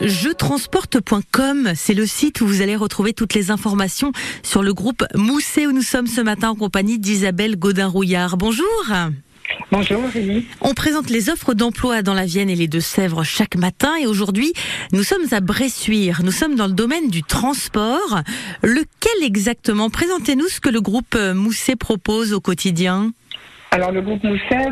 Jetransporte.com, c'est le site où vous allez retrouver toutes les informations sur le groupe Mousset où nous sommes ce matin en compagnie d'Isabelle Godin-Rouillard. Bonjour. Bonjour Rémi. On présente les offres d'emploi dans la Vienne et les Deux-Sèvres chaque matin et aujourd'hui nous sommes à Bressuire. Nous sommes dans le domaine du transport. Lequel exactement? Présentez-nous ce que le groupe Mousset propose au quotidien. Alors le groupe Mousset,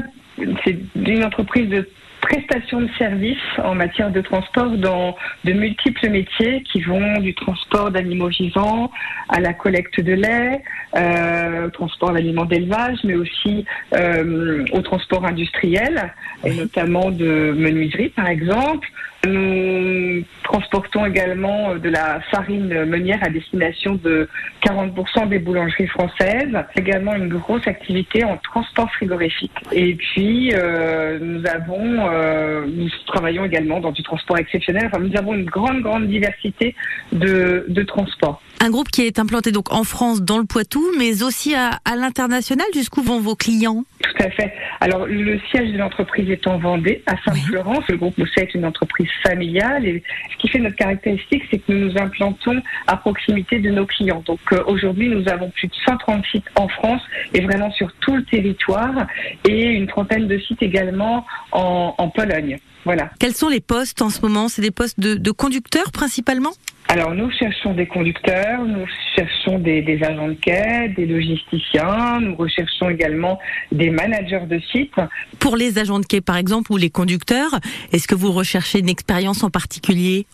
c'est une entreprise de prestation de services en matière de transport dans de multiples métiers qui vont du transport d'animaux vivants à la collecte de lait, euh, au transport d'aliments d'élevage, mais aussi euh, au transport industriel, et notamment de menuiserie par exemple. Nous transportons également de la farine meunière à destination de 40% des boulangeries françaises. Également une grosse activité en transport frigorifique. Et puis euh, euh, nous travaillons également dans du transport exceptionnel. Enfin, nous avons une grande grande diversité de, transports. Un groupe qui est implanté donc en France, dans le Poitou, mais aussi à l'international. Jusqu'où vont vos clients? Tout à fait. Alors, le siège de l'entreprise est en Vendée, à Saint-Florence. Le groupe Mousset est une entreprise familiale. Et ce qui fait notre caractéristique, c'est que nous nous implantons à proximité de nos clients. Donc, euh, aujourd'hui, nous avons plus de 130 sites en France et vraiment sur tout le territoire et une trentaine de sites également en, en Pologne. Voilà. Quels sont les postes en ce moment? C'est des postes de, de conducteurs principalement? Alors nous cherchons des conducteurs, nous cherchons des, des, agents de quai, des logisticiens, nous recherchons également des managers de site. Pour les agents de quai par exemple ou les conducteurs, est-ce que vous recherchez une expérience en particulier?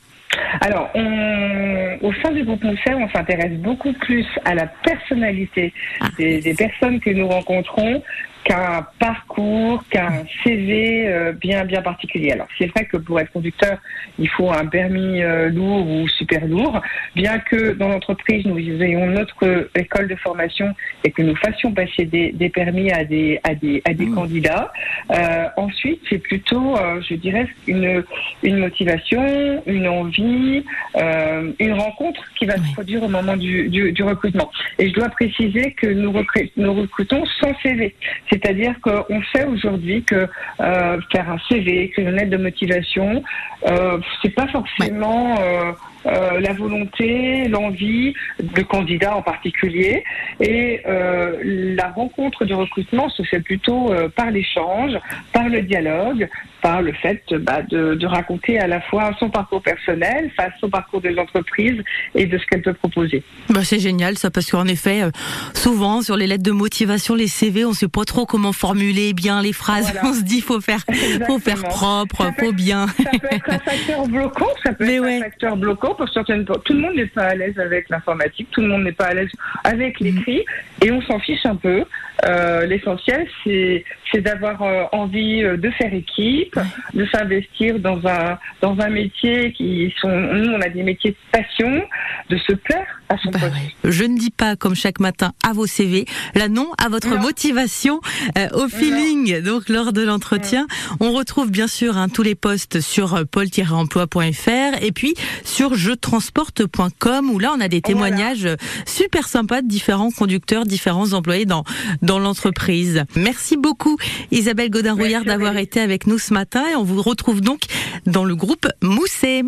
Alors, on, au sein du groupe Mousser, on s'intéresse beaucoup plus à la personnalité ah. des, des, personnes que nous rencontrons qu'un parcours, qu'un CV euh, bien bien particulier. Alors c'est vrai que pour être conducteur, il faut un permis euh, lourd ou super lourd, bien que dans l'entreprise nous ayons notre école de formation et que nous fassions passer des, des permis à des à des à des mmh. candidats. Euh, ensuite, c'est plutôt, euh, je dirais, une une motivation, une envie, euh, une rencontre qui va oui. se produire au moment du, du, du, recrutement. Et je dois préciser que nous recrutons sans CV. C'est-à-dire qu'on sait aujourd'hui que euh, faire un CV, écrire une lettre de motivation, euh, c'est pas forcément euh, euh, la volonté, l'envie de candidats en particulier. Et euh, la rencontre du recrutement se fait plutôt euh, par l'échange, par le dialogue, par le fait bah, de, de, raconter à la fois son parcours personnel face au parcours de l'entreprise et de ce qu'elle peut proposer. Bah c'est génial ça parce qu'en effet, souvent sur les lettres de motivation, les CV, on ne sait pas trop comment formuler bien les phrases. Voilà. On se dit faut faire, faut faire propre, ça faut bien. Ça peut être un facteur bloquant, ça peut Mais être ouais. un facteur bloquant pour certaines. Tout le monde n'est pas à l'aise avec l'informatique, tout le monde n'est pas à l'aise avec l'écrit, et on s'en fiche un peu. Euh, L'essentiel, c'est d'avoir euh, envie euh, de faire équipe, de s'investir dans un dans un métier qui sont nous on a des métiers de passion, de se plaire son bah poste. Ouais. Je ne dis pas comme chaque matin à vos CV, là non à votre non. motivation euh, au feeling. Non. Donc lors de l'entretien, on retrouve bien sûr hein, tous les postes sur euh, pôle-emploi.fr et puis sur jetransporte.com où là on a des témoignages voilà. super sympas de différents conducteurs, différents employés dans dans l'entreprise. Merci beaucoup Isabelle Godin-Rouillard d'avoir été avec nous ce matin et on vous retrouve donc dans le groupe Mousset.